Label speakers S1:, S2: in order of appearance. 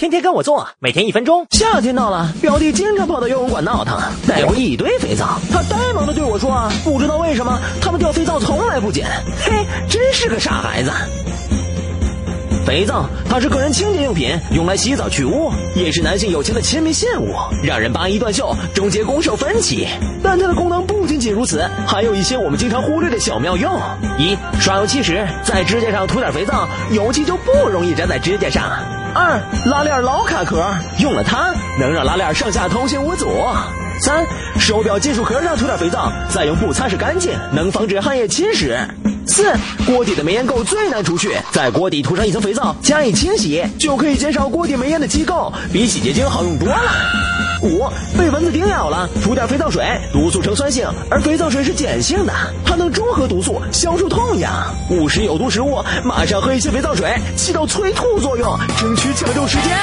S1: 天天跟我做，每天一分钟。
S2: 夏天到了，表弟经常跑到游泳馆闹腾，带回一堆肥皂。他呆萌的对我说：“啊，不知道为什么他们掉肥皂从来不捡。”嘿，真是个傻孩子。肥皂，它是个人清洁用品，用来洗澡去污，也是男性友情的亲密信物，让人扒衣断袖，终结攻受分歧。但它的功能不仅不仅如此，还有一些我们经常忽略的小妙用。一、刷油漆时，在指甲上涂点肥皂，油漆就不容易粘在指甲上。二、拉链老卡壳，用了它能让拉链上下通行无阻。三、手表金属壳上涂点肥皂，再用布擦拭干净，能防止汗液侵蚀。四、锅底的煤烟垢最难除去，在锅底涂上一层肥皂，加以清洗，就可以减少锅底煤烟的积垢，比洗洁精好用多了。五、被蚊子叮咬了，涂点肥皂水，毒素呈酸性，而肥皂水是碱性的，它能中和毒素，消除痛痒。误食有毒食物，马上喝一些肥皂水，起到催吐作用，争取抢救时间。